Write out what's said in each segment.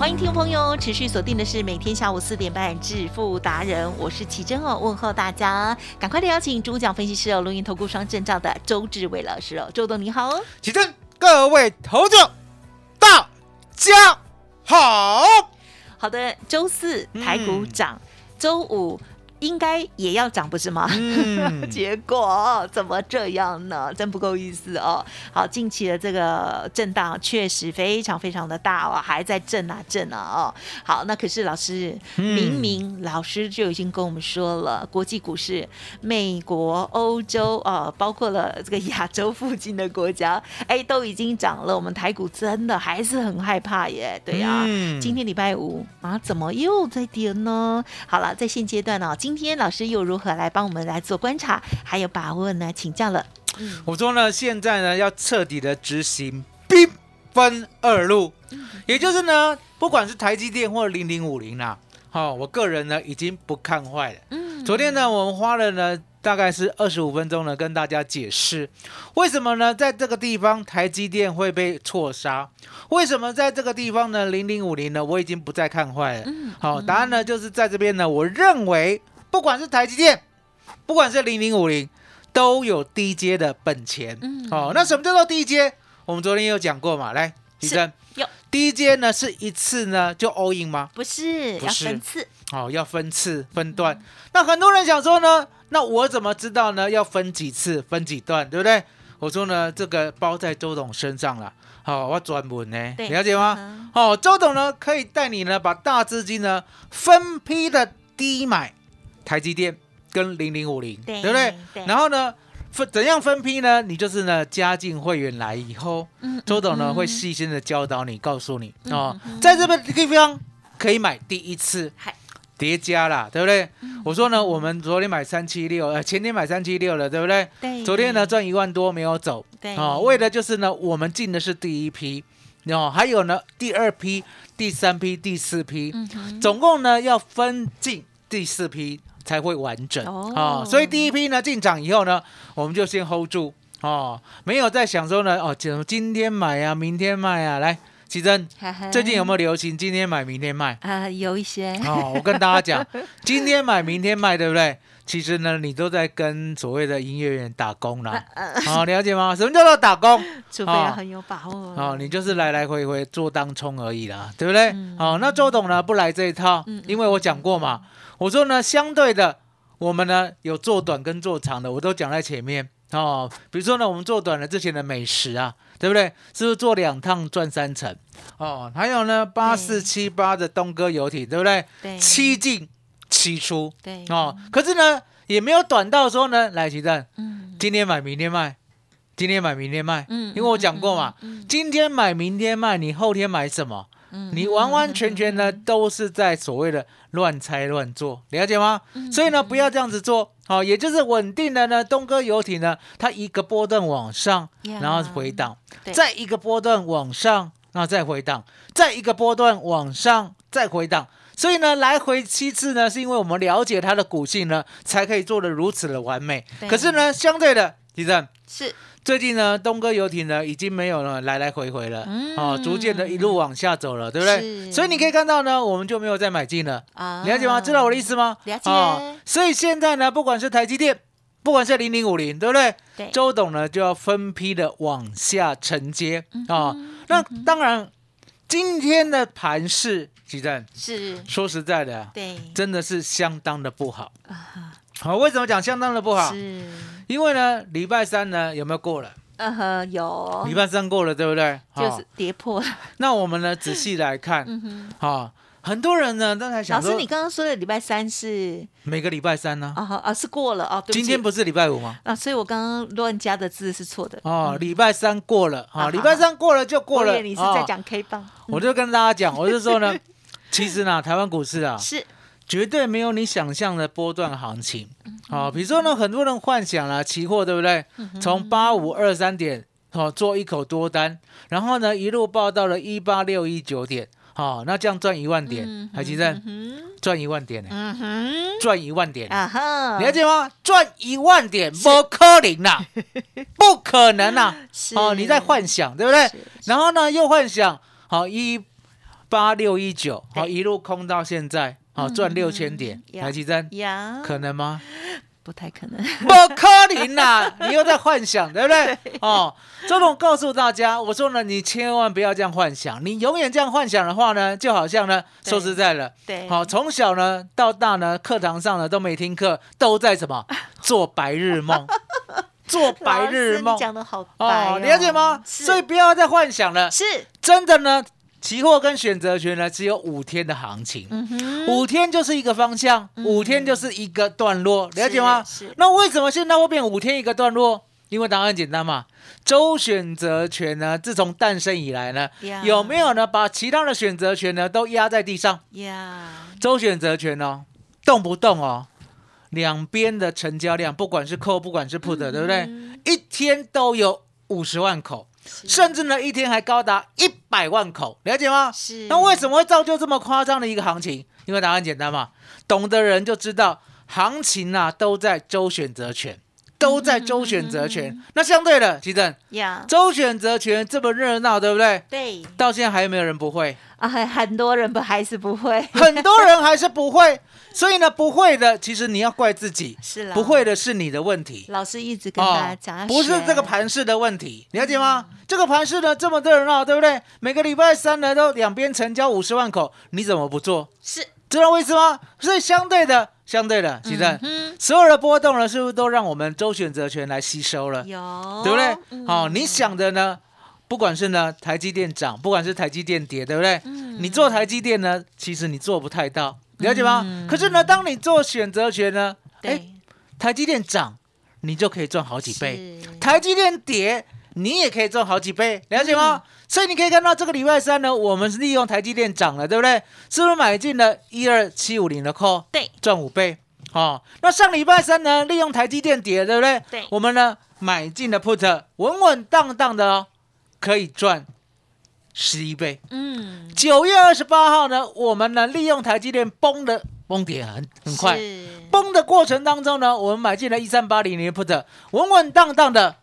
欢迎听众朋友持续锁定的是每天下午四点半致富达人，我是奇珍哦，问候大家，赶快的邀请主讲分析师哦，录音投顾双证照的周志伟老师哦，周董你好哦。起身，各位投资者，大家好。好的，周四台股涨，周五应该也要涨，不是吗？嗯 结果怎么这样呢？真不够意思哦。好，近期的这个震荡确实非常非常的大哦，还在震啊震啊哦。好，那可是老师，嗯明明老师就已经跟我们说了，国际股市，美国、欧洲呃，包括了这个亚洲附近的国家，哎，都已经涨了。我们台股真的还是很害怕耶。对呀、嗯今天礼拜五啊，怎么又在跌呢？好了，在现阶段呢、今天老师又如何来帮我们来做观察，还有把握呢？请教了。我说呢，现在呢要彻底的执行兵分二路，也就是呢，不管是台积电或零零五零啦，好、我个人呢已经不看坏了。嗯，昨天呢，我们花了呢大概是二十五分钟呢，跟大家解释为什么呢，在这个地方台积电会被错杀，为什么在这个地方呢，零零五零呢，我已经不再看坏了。嗯好，答案呢就是在这边呢，我认为不管是台积电，不管是零零五零，都有低阶的本钱。嗯哦，那什么叫做低阶？我们昨天有讲过嘛，来，医是生，有低阶呢是一次呢就 all in 吗？不是要不是分次？哦，要分次分段。那很多人想说呢，那我怎么知道呢？要分几次，分几段，对不对？我说呢，这个包在周董身上了。好、我专门呢，对了解吗？嗯哦，周董呢可以带你呢把大资金呢分批的低买台积电跟零零五零，对对不对？对然后呢分怎样分批呢？你就是呢加进会员来以后，嗯周董呢嗯会细心的教导你，告诉你嗯哦在这个地方可以买第一次嗨叠加啦，对不对？嗯我说呢，我们昨天买三七六，呃，前天买三七六了，对不对？对，昨天呢赚一万多没有走，对哦，为的就是呢，我们进的是第一批，哦，还有呢第二批、第三批、第四批，总共呢要分进第四批才会完整哦哦所以第一批呢进场以后呢，我们就先 hold 住哦，没有在想说呢，哦，今今天买啊，明天卖啊，来，奇珍，最近有没有流行今天买明天卖？啊、有一些哦，我跟大家讲，今天买明天卖，对不对？其实呢，你都在跟所谓的营业员打工啦。好、了解吗？什么叫做打工？除非要很有把握哦，你就是来来回回做当冲而已啦，对不对？嗯哦，那周董呢不来这一套，嗯嗯因为我讲过嘛，我说呢，相对的，我们呢有做短跟做长的，我都讲在前面哦。比如说呢，我们做短了之前的美食啊，对不对？是不是做两趟赚三成？哦，还有呢，八四七八的东哥游艇，对不对？对七进七出对哦，可是呢也没有短到说呢，来奇蛋，嗯今天买明天卖，今天买明天卖，嗯因为我讲过嘛，嗯今天买明天卖，你后天买什么？嗯你完完全全呢都是在所谓的乱猜乱做，了解吗？嗯。所以呢不要这样子做，好、也就是稳定的呢，东哥游艇呢，它一个波段往上，呀然后回档，再一个波段往上，然后再回档，再一个波段往上，再回档。所以呢，来回七次呢，是因为我们了解它的股性呢，才可以做得如此的完美。可是呢，相对的，其实是最近呢，东哥游艇呢已经没有了来来回回了，嗯哦，逐渐的一路往下走了，对不对？所以你可以看到呢，我们就没有再买进了，啊了解吗？知道我的意思吗？了解哦所以现在呢，不管是台积电，不管是零零五零，对不对？对周董呢就要分批的往下承接嗯啊、那当然，今天的盘势，其实是说实在的啊，对真的是相当的不好。啊好、为什么讲相当的不好？是因为呢，礼拜三呢有没有过了？嗯哼，有礼，拜三过了，对不对？就是跌破了。那我们呢仔细来看，嗯哼，好，很多人呢都在老想老，师，你刚刚说的礼拜三是每个礼拜三呢，啊好啊是过了哦，对不起今天不是礼拜五吗？啊，所以我刚刚乱加的字是错的。哦，礼拜三过了，好啊，礼拜三过了就过了。你是在哦讲 K 棒，我就跟大家讲，我就说呢，其实呢，台湾股市啊，是绝对没有你想象的波段行情。嗯好、比如说呢，很多人幻想了期货，对不对？从八五二三点，好、做一口多单，然后呢一路报到了一八六一九点，好、那这样赚一万点，海基证嗯赚一万点呢，嗯哼赚一万点。啊哈，你了解吗？赚一万点不可能啦，不可能 啦！是哦，你在幻想，对不对？然后呢，又幻想，好一八六一九，好对一路空到现在，好赚六千点，呀台积电呀，可能吗？不太可能。不可能啦！你又在幻想，对不对？哦，周董告诉大家，我说呢，你千万不要这样幻想，你永远这样幻想的话呢，就好像呢，对说实在的，对，好，从小呢到大呢，课堂上呢都没听课，都在什么 做白日梦，做白日梦讲的好白哦，了解吗？所以不要再幻想了，是，真的呢，期货跟选择权呢只有五天的行情，嗯，五天就是一个方向，五天就是一个段落，了解吗？那为什么现在会变五天一个段落？因为答案很简单嘛，周选择权呢，自从诞生以来呢，呀有没有呢把其他的选择权呢都压在地上？呀，周选择权哦，动不动哦，两边的成交量，不管是 call 不管是 put，、对不对？一天都有五十万口，甚至呢一天还高达一百万口，了解吗？是那为什么会造就这么夸张的一个行情？因为答案简单嘛，懂的人就知道，行情啊都在周选择权。都在周选择权，那相对的，其正呀，周选择权这么热闹，对不对？对到现在还有没有人不会？啊，很很多人不还是不会，很多人还是不会，所以呢，不会的，其实你要怪自己，是啦，不会的是你的问题。老师一直跟大家讲，哦不是这个盘势的问题，了解吗？这个盘势呢这么热闹，对不对？每个礼拜三呢都两边成交五十万口，你怎么不做？是知道为什么？所以相对的，相对的，其实、嗯所有的波动呢，是不是都让我们周选择权来吸收了？有对不对？嗯好、你想的呢，不管是呢台积电涨，不管是台积电跌，对不对？嗯你做台积电呢，其实你做不太到，了解吗？嗯可是呢，当你做选择权呢，哎，台积电涨，你就可以赚好几倍；台积电跌，你也可以赚好几倍，了解吗？嗯所以你可以看到这个礼拜三呢，我们是利用台积电涨了，对不对？是不是买进了一二七五零的 call，对赚五倍？哦，那上礼拜三呢，利用台积电跌，对不对？对我们呢买进了 put，稳稳当当的哦，可以赚十一倍。嗯九月二十八号呢，我们呢利用台积电崩的崩跌很很快，崩的过程当中呢，我们买进了一三八零零 put，稳稳当当的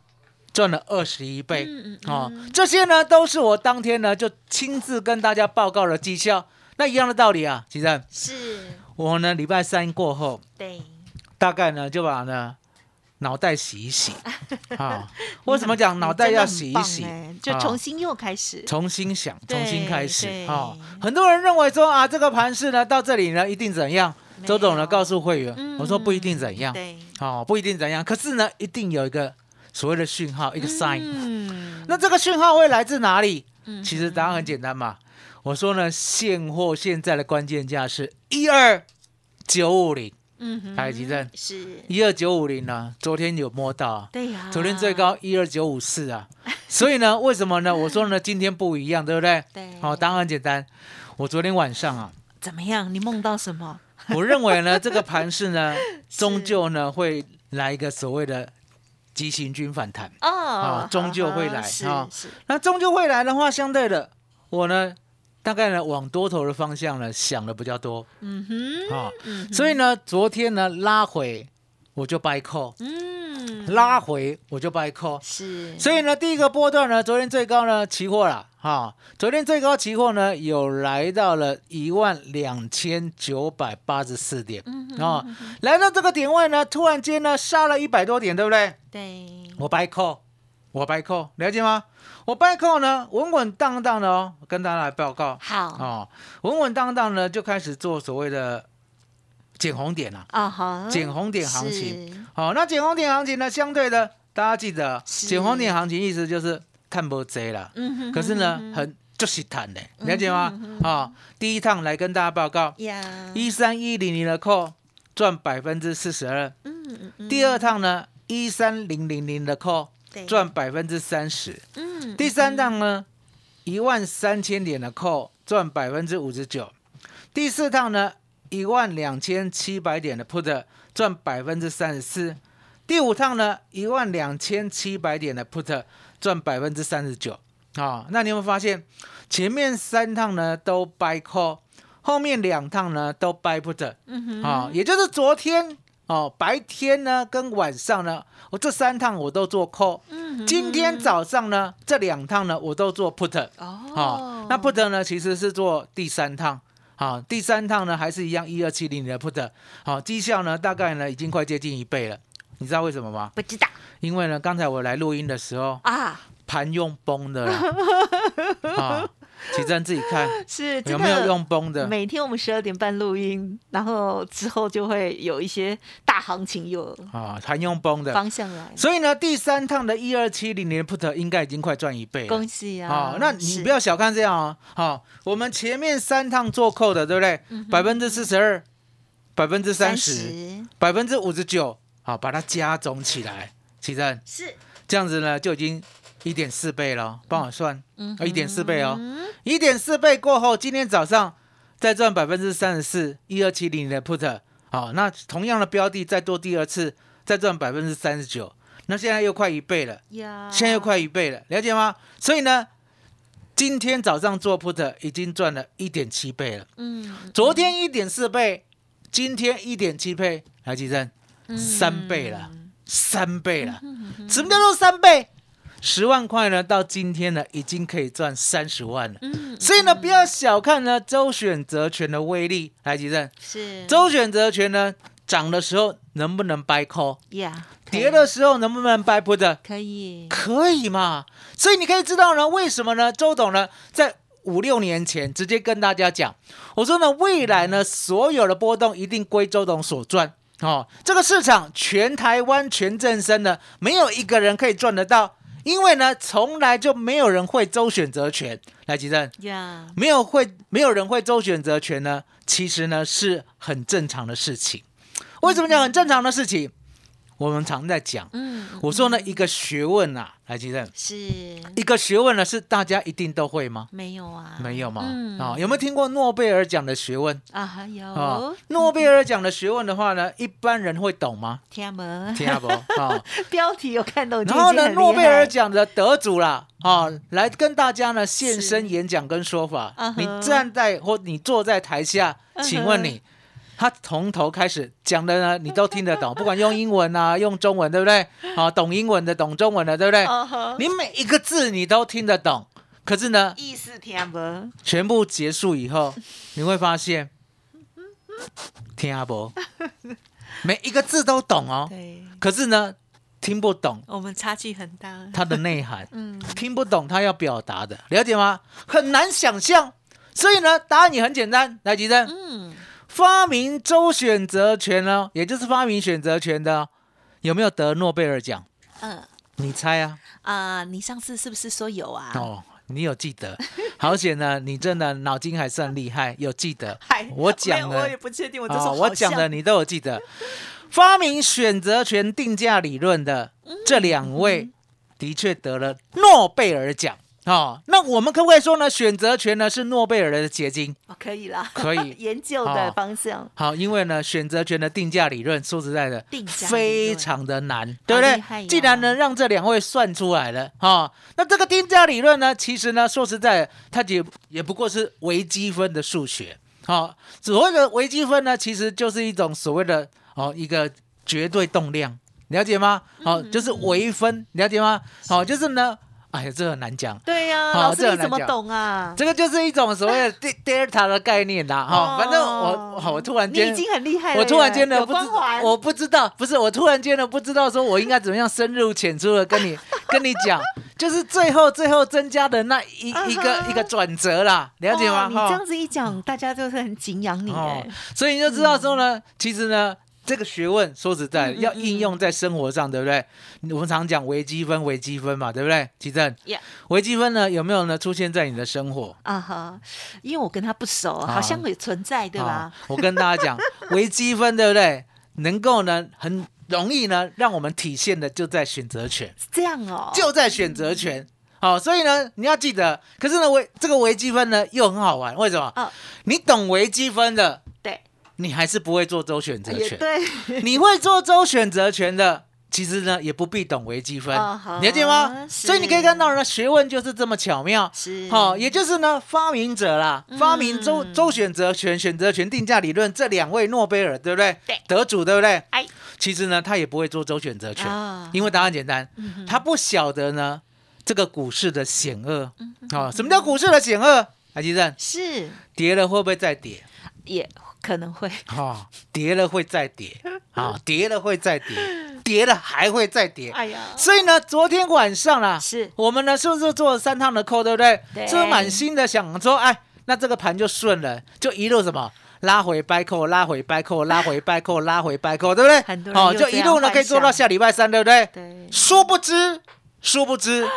赚了二十一倍。嗯嗯哦，这些呢都是我当天呢就亲自跟大家报告的绩效。那一样的道理啊，其实是。我呢礼拜三过后，对。大概呢就把呢脑袋洗一洗。啊。为什么讲脑袋要洗一洗？就啊。重新又开始，重新想，重新开始对。啊、很多人认为说啊，这个盘势呢到这里呢一定怎样？周总呢告诉会员，嗯我说不一定怎样，对，哦，不一定怎样，可是呢一定有一个所谓的讯号，一个 sign。嗯那这个讯号会来自哪里？嗯其实答案很简单嘛。我说呢，现货现在的关键价是一二九五零，嗯哼台积电是，一二九五零呢，昨天有摸到啊，对呀，昨天最高一二九五四啊，所以呢，为什么呢？我说呢，今天不一样，对不对？对，好、答案很简单。我昨天晚上啊，怎么样？你梦到什么？我认为呢，这个盘势呢，终究呢会来一个所谓的急行军反弹。哦，终究会来是啊是，那终究会来的话，相对的，我呢，大概呢往多头的方向呢想的比较多。嗯哼，啊、嗯所以呢，昨天呢拉回我就 buy call，嗯，拉回我就 buy call。是，所以呢，第一个波段呢，昨天最高呢，期货啦，哈、昨天最高期货呢，有来到了一万两千九百八十四点，嗯啊、来到这个点位呢，突然间呢，杀了一百多点，对不对？对，我 buy call，我白扣了解吗？我 buy call 呢，稳稳当当的哦，跟大家来报告。好，哦，稳稳当当呢，就开始做所谓的捡红点啊，啊哈，捡红点行情。是。好，那捡红点行情呢，相对的，大家记得，是。捡红点行情意思就是看不贼啦。可是呢，很就是谈的，了解吗？啊，第一趟来跟大家报告，一三一零零的 call 赚百分之四十二。嗯嗯嗯，第二趟呢，一三零零零的 call 赚百分之三十。嗯第三趟呢，一万三千点的 call 赚百分之五十九。第四趟呢，一万两千七百点的 put 赚百分之三十四。第五趟呢，一万两千七百点的 put 赚百分之三十九。啊，那你有没有发现，前面三趟呢都 buy call，后面两趟呢都 buy put。嗯哼，啊，也就是昨天哦，白天呢跟晚上呢，我这三趟我都做 call，嗯哼。今天早上呢这两趟呢我都做 put，哦。啊、，那 put 呢其实是做第三趟，好、第三趟呢还是一样一二七零的 put，好、绩效呢大概呢已经快接近一倍了，你知道为什么吗？不知道因为呢刚才我来录音的时候，啊，盘用崩的啦，啊，奇珍自己看是有没有？用崩的？每天我们十二点半录音，然后之后就会有一些大行情有啊，盘用崩的。方向来，所以呢，第三趟的一二七零零 put 应该已经快赚一倍了。恭喜啊！好、那你不要小看这样啊。好、我们前面三趟做扣的，对不对？百分之四十二，百分之三十，百分之五十九，好，把它加总起来，奇正。是。这样子呢，就已经一点四倍了。帮我算，嗯。一点四倍哦，嗯。一点四倍过后，今天早上再赚百分之三十四，一二七零的 put，好，那同样的标的再做第二次，再赚百分之三十九，那现在又快一倍了。呀，现在又快一倍了，了解吗？所以呢，今天早上做 put 已经赚了一点七倍了，嗯。昨天一点四倍，今天一点七倍，来计算三倍了，三倍了。什么叫做三倍？十万块呢，到今天呢，已经可以赚三十万了。嗯所以呢，不要小看呢周选择权的威力。来，吉正是周选择权呢，涨的时候能不能 buy call？呀，跌的时候能不能 buy put？可以，可以嘛？所以你可以知道呢，为什么呢？周董呢，在五六年前直接跟大家讲，我说呢，未来呢，所有的波动一定归周董所赚。哦，这个市场全台湾全正生呢，没有一个人可以赚得到，因为呢，从来就没有人会周选择权。来，吉正，呀，没有会没有人会周选择权呢，其实呢是很正常的事情。为什么讲很正常的事情？我们常在讲，嗯，我说呢，一个学问啊，来，吉正，是。一个学问呢是大家一定都会吗？没有啊，没有吗？嗯。啊，有没有听过诺贝尔奖的学问？啊，还有啊？诺贝尔奖的学问的话呢，一般人会懂吗？听不？听不啊？标题有看懂，然后呢，诺贝尔奖的得主啦，啊，来跟大家呢现身演讲跟说法。你站在或你坐在台下，请问你，他从头开始讲的呢，你都听得懂，不管用英文啊，用中文，对不对？啊，懂英文的，懂中文的，对不对？你每一个字你都听得懂，可是呢，意思听不全部结束以后，你会发现，听阿伯每一个字都懂哦，对，可是呢，听不懂我们差距很大，它的内涵，嗯，听不懂他要表达的，了解吗？很难想象。所以呢，答案也很简单，来，吉珍，嗯，发明周选择权呢，也就是发明选择权的，有没有得诺贝尔奖？嗯你猜啊？啊，你上次是不是说有啊？哦，你有记得，好险呢！你真的脑筋还算厉害，有记得 嗨。我讲的，我也不确定，我就哦我讲的你都有记得。发明选择权定价理论的这两位，的确得了诺贝尔奖哦。那我们可不可以说呢？选择权呢是诺贝尔的结晶？哦，可以啦，可以 研究的哦方向，好，因为呢，选择权的定价理论，说实在的定，价非常的难，对不对？既然能让这两位算出来了，哈、那这个定价理论呢，其实呢，说实在的，它也也不过是微积分的数学，好、所谓的微积分呢，其实就是一种所谓的哦一个绝对动量，了解吗？好、嗯就是微分，了解吗？好、就是呢，哎呀，这很难讲。对呀，好老师你怎么懂啊？这个就是一种所谓的 de- delta 的概念啦，哈、哦反正我我我突然间你已经很厉害了，我突然间的不知，我不知道，不是我突然间的不知道说我应该怎么样深入浅出的跟你 跟你讲，就是最后最后增加的那一一个一个转折啦，了解吗？哦你这样子一讲，大家就是很敬仰你哦哎。，所以你就知道说呢，其实呢，这个学问说实在要应用在生活上，对不对？我们常讲微积分，微积分嘛，对不对？奇正微积分呢有没有呢出现在你的生活？啊哈，因为我跟他不熟，啊好像也存在，对吧啊？我跟大家讲，微积分对不对？能够呢很容易呢让我们体现的就在选择权，是这样哦，就在选择权。好、所以呢，你要记得。可是呢，微这个微积分呢又很好玩，为什么？哦你懂微积分的，对，你还是不会做周选择权。也对，你会做周选择权的，其实呢也不必懂微积分，了解吗？所以你可以看到呢，学问就是这么巧妙。是好、也就是呢，发明者啦，嗯发明周周选择权、选择权定价理论这两位诺贝尔，对不对？对得主，对不对？哎，其实呢，他也不会做周选择权，啊因为答案简单，嗯他不晓得呢这个股市的险恶。嗯哦，什么叫股市的险恶？海基正，是跌了会不会再跌？也可能会哦，跌了会再跌，啊、跌了会再跌，跌了还会再跌。哎呀，所以呢，昨天晚上啦，是我们呢是不是做了三趟的扣，对不对？对是不是满心的想说，哎，那这个盘就顺了，就一路什么拉回掰扣，拉回掰扣，拉回掰扣，拉回掰扣，对不对？很多人哦，就一路呢可以做到下礼拜三，对不对？对殊不知，殊不知，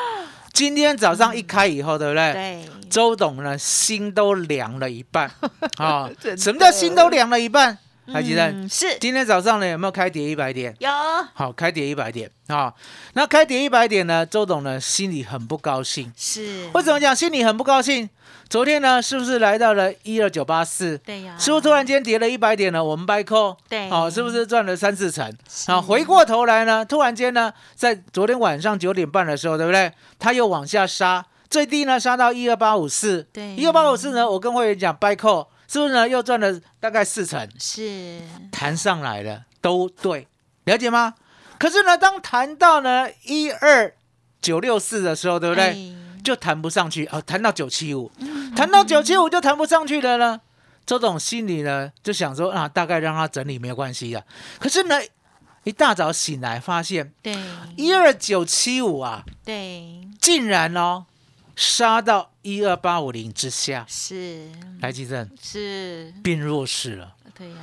今天早上一开以后，对不对？对，周董呢心都凉了一半 啊、哦什么叫心都凉了一半？海基正，嗯是今天早上呢有没有开跌一百点？有好，开跌一百点啊、那开跌一百点呢，周董呢心里很不高兴。是为什么讲心里很不高兴？昨天呢是不是来到了一二九八四？对呀，是不是突然间跌了一百点呢？我们掰扣，对好、是不是赚了三四成？啊，回过头来呢，突然间呢，在昨天晚上九点半的时候，对不对？它又往下杀，最低呢杀到一二八五四，对一二八五四呢，我跟会员讲掰扣，是不是呢又赚了大概四成？是弹上来了，都对，了解吗？可是呢，当谈到呢一二九六四的时候，对不对？哎就弹不上去哦，谈到九七五，谈到九七五就弹不上去了呢。周董心里呢就想说啊，大概让他整理没有关系的。可是呢，一大早醒来发现对一二九七五啊，对竟然哦杀到一二八五零之下，是。来基正。是，变弱势了，对呀，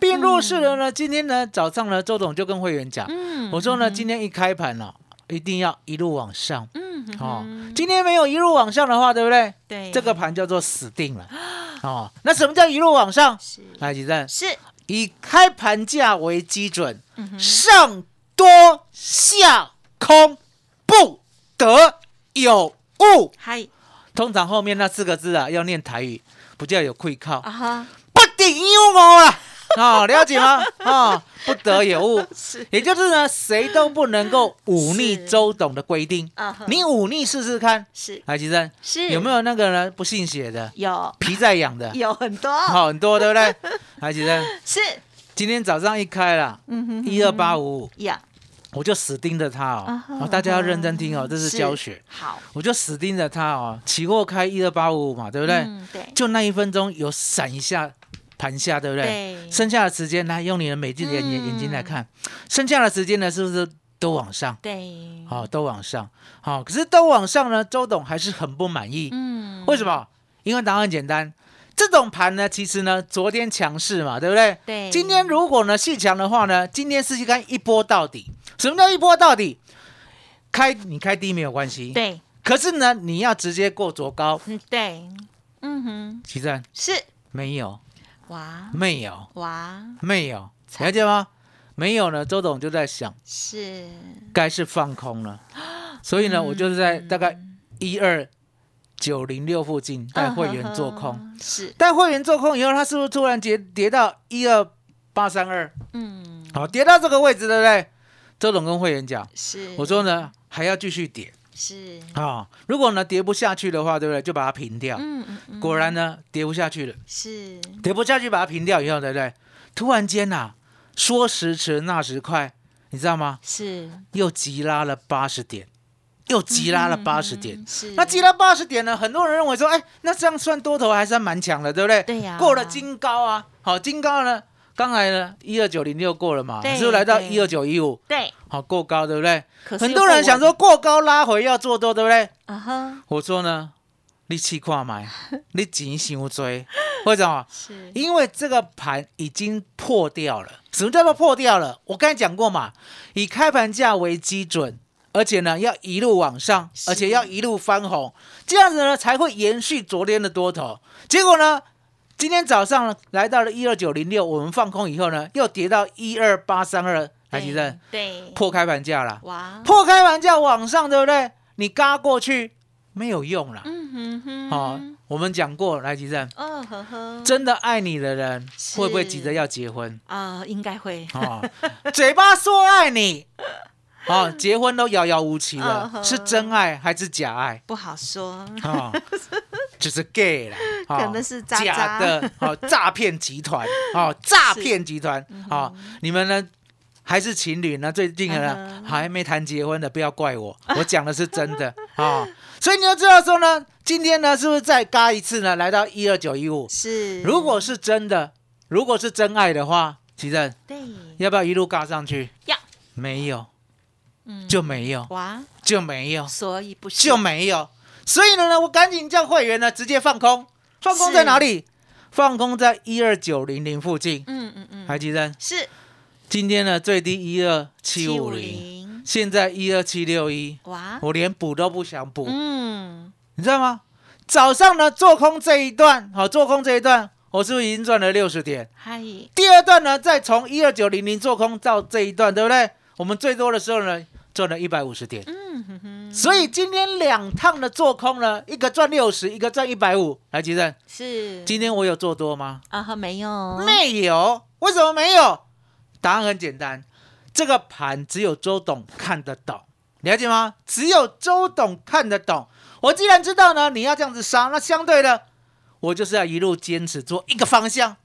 变弱势了呢。今天呢早上呢，周董就跟会员讲，嗯我说呢，今天一开盘呢、一定要一路往上。嗯哦。今天没有一路往上的话，对不对？对。这个盘叫做死定了。哦。那什么叫一路往上？是。来，几站是。以开盘价为基准，嗯上多下空，不得有误。嗨。通常后面那四个字啊，要念台语，不叫有愧靠，啊哈。不得有误啦。哦，了解吗？哦，不得有误，是。也就是呢，谁都不能够忤逆周董的规定。你忤逆试试看。是。来，吉生是。有没有那个呢？不信邪的，有。皮在痒的，有很多。好很多，对不对？来，吉生是。今天早上一开了，嗯哼一二八五五，呀我就死盯着它啊哦大家要认真听哦，这是教学。好我就死盯着它哦，期货开一二八五五嘛，对不对？嗯对就那一分钟有闪一下盘下，对不对？对剩下的时间来用你的美丽的眼眼睛来看，剩下的时间呢，是不是都往上？对好、都往上。好、可是都往上呢，周董还是很不满意。嗯为什么？因为答案很简单，这种盘呢，其实呢，昨天强势嘛，对不对？对。今天如果呢细强的话呢，今天是看一波到底。什么叫一波到底？开你开低没有关系，。对。可是呢，你要直接过昨高，嗯对。嗯哼。其实是。没有，哇。没有，哇。没有，了解吗？没有呢，周董就在想，是。该是放空了。所以呢，我就是在大概嗯一二九零六附近带会员做空。是带会员做空以后，它是不是突然跌跌到一二八三二？嗯好，跌到这个位置，对不对？周总跟会员讲，是我说呢还要继续跌是啊、如果呢跌不下去的话，对不对？就把它平掉。嗯嗯嗯果然呢跌不下去了，是跌不下去把它平掉以后，对不对？突然间呐、说时迟那时快，你知道吗？是又急拉了八十点，又急拉了八十点。嗯是那急拉八十点呢？很多人认为说，哎，那这样算多头还算蛮强的，对不对？对呀过了金高啊，好，金高呢，刚才呢一二九零六过了嘛，对是不是来到一二九一五？对好过高，对不对？很多人想说过高拉回要做多，对不对？啊哈，我说呢，你去看买，你钱伤追，为什么？是因为这个盘已经破掉了。什么叫做破掉了？我刚才讲过嘛，以开盘价为基准，而且呢要一路往上，而且要一路翻红，这样子呢才会延续昨天的多头。结果呢，今天早上呢来到了一二九零六，我们放空以后呢，又跌到一二八三二，来吉正对，破开盘价了，哇，破开盘价往上，对不对？你嘎过去没有用了。嗯哼哼，好、我们讲过，来吉正。哦呵呵，真的爱你的人是会不会急着要结婚？啊，应该会，哦，嘴巴说爱你，哦，结婚都遥遥无期嗯了，哼是真爱还是假爱？不好说，哦，就是 gay 啦，哦可能是假的，哦，诈骗集团，哦，诈骗集团，嗯哦，你们呢？还是情侣呢？最近呢还没谈结婚的，不要怪我，我讲的是真的啊、哦。所以你要知道说呢，今天呢是不是再嘎一次呢？来到一二九一五，是，如果是真的，如果是真爱的话，奇正对，要不要一路嘎上去？要，没有，嗯。就没有，哇，就没有，所以不是就没有。所以呢，我赶紧叫会员呢直接放空，放空在哪里？放空在一二九零零附近。嗯嗯嗯，还记得？是。今天呢最低一二七五零，零，现在一二七六一，哇，我连补都不想补，嗯，你知道吗？早上呢做空这一段，好做空这一段，我是不是已经赚了六十点？嗨，第二段呢，再从一二九零零做空到这一段，对不对？我们最多的时候呢，赚了一百五十点。嗯哼哼，所以今天两趟的做空呢，一个赚六十，一个赚一百五。来，吉正，是，今天我有做多吗？啊哈没有，没有。为什么没有？答案很简单，这个盘只有周董看得懂，了解吗？只有周董看得懂。我既然知道呢，你要这样子杀，那相对的，我就是要一路坚持做一个方向，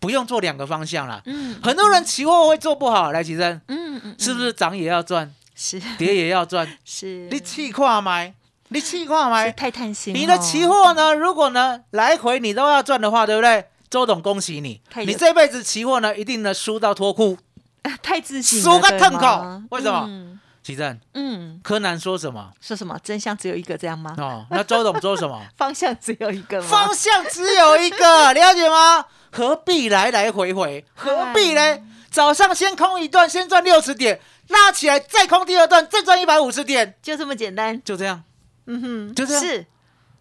不用做两个方向啦。嗯很多人期货会做不好，来，吉正，嗯嗯，是不是涨也要赚，是跌也要赚？是，你气跨买，你气跨是买，太贪心，你的期，货呢？如果呢来回你都要赚的话，对不对？周董，恭喜你你这辈子期货呢一定呢输到脱裤。太自信了，输个痛口吗为什么嗯奇正，嗯，柯南说什么？说什么？真相只有一个，这样吗？哦，那周董说什么？方向只有一个吗？方向只有一个，了解吗？何必来来回回？何必呢？早上先空一段，先赚六十点，拉起来再空第二段，再赚一百五十点，就这么简单。就这样。嗯哼，就这样是，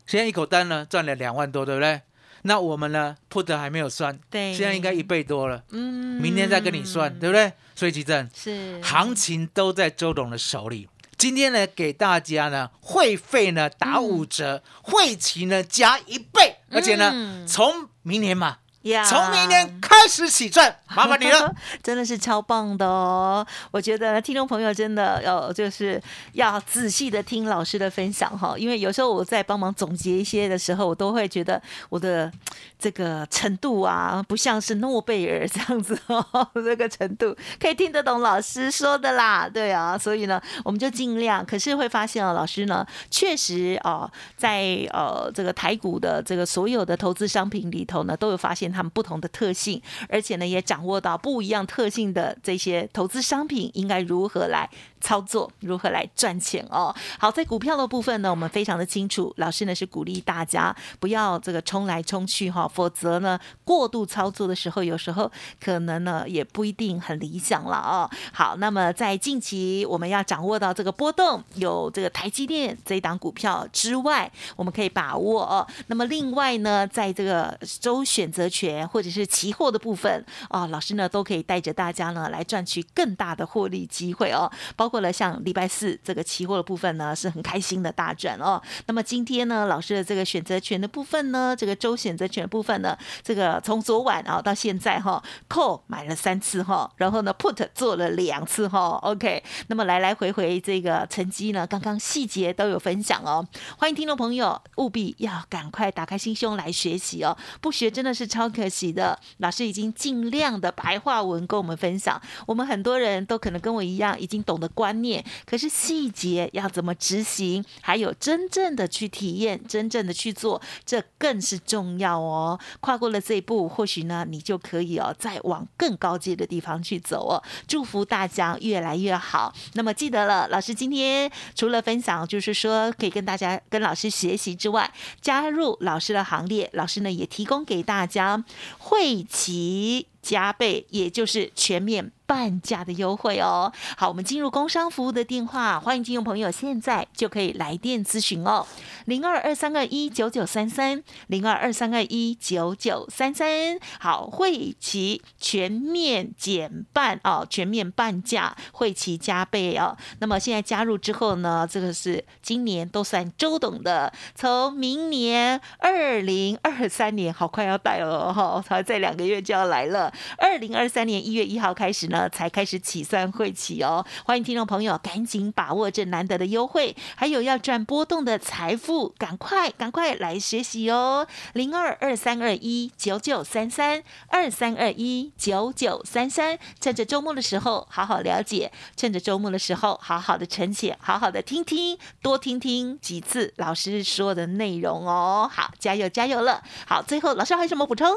现在一口单呢赚了两万多，对不对？那我们呢，put 还没有算，对，现在应该一倍多了。嗯，明天再跟你算，对不对？所以吉正，是行情都在周董的手里。今天呢，给大家呢会费呢打五折，会期呢加一倍，而且呢，嗯从明年嘛，呀从明年开始起赚，麻烦你了。真的是超棒的哦！我觉得听众朋友真的要就是要仔细的听老师的分享哈，因为有时候我在帮忙总结一些的时候，我都会觉得我的这个程度啊，不像是诺贝尔这样子哦，这个程度可以听得懂老师说的啦，对啊，所以呢，我们就尽量。可是会发现啊，老师呢确实哦，在呃这个台股的这个所有的投资商品里头呢，都有发现他们不同的特性，而且呢也掌握到不一样特性的这些投资商品应该如何来操作，如何来赚钱哦。好，在股票的部分呢，我们非常的清楚，老师呢是鼓励大家不要这个冲来冲去哈，否则呢过度操作的时候，有时候可能呢也不一定很理想了哦。好，那么在近期我们要掌握到这个波动，有这个台积电这一档股票之外，我们可以把握哦。那么另外呢，在这个周选择或者是期货的部分哦，老师呢都可以带着大家呢来赚取更大的获利机会哦。包括了像礼拜四这个期货的部分呢，是很开心的大赚哦。那么今天呢，老师的这个选择权的部分呢，这个周选择权的部分呢，这个从昨晚啊到现在哈，call 买了三次哈，然后呢 put 做了两次哈，OK。那么来来回回这个成绩呢，刚刚细节都有分享哦。欢迎听众朋友务必要赶快打开心胸来学习哦，不学真的是超可惜的，老师已经尽量的白话文跟我们分享。我们很多人都可能跟我一样，已经懂得观念，可是细节要怎么执行，还有真正的去体验，真正的去做，这更是重要哦。跨过了这一步，或许呢，你就可以哦，再往更高阶的地方去走哦。祝福大家越来越好。那么记得了，老师今天除了分享，就是说可以跟大家跟老师学习之外，加入老师的行列，老师呢也提供给大家会齐加倍，也就是全面。半价的优惠哦！好，我们进入工商服务的电话，欢迎听众朋友现在就可以来电咨询哦，零二二三二一九九三三，零二二三二一九九三三。好，会期全面减半哦，全面半价，会期加倍哦。那么现在加入之后呢，这个是今年都算周董的，从明年二零二三年，好快要到了哈，才 在两个月就要来了，二零二三年一月一号开始呢。才开始起算会起哦，欢迎听众朋友赶紧把握这难得的优惠，还有要赚波动的财富，赶快赶快来学习哦！零二二三二一九九三三二三二一九九三三，趁着周末的时候好好了解，趁着周末的时候好好的沉潜，好好的听听，多听听几次老师说的内容哦。好，加油加油了！好，最后老师还有什么补充？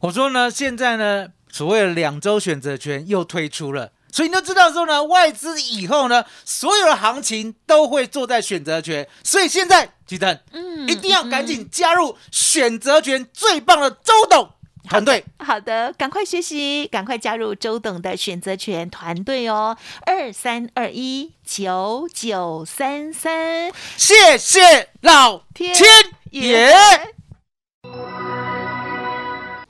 我说呢，现在呢。所谓的两周选择权又推出了，所以你都知道说呢，外资以后呢，所有的行情都会坐在选择权，所以现在记得，嗯，一定要赶紧加入选择权最棒的周董团队。好的，赶快学习，赶快加入周董的选择权团队哦，二三二一九九三三，谢谢老天爷。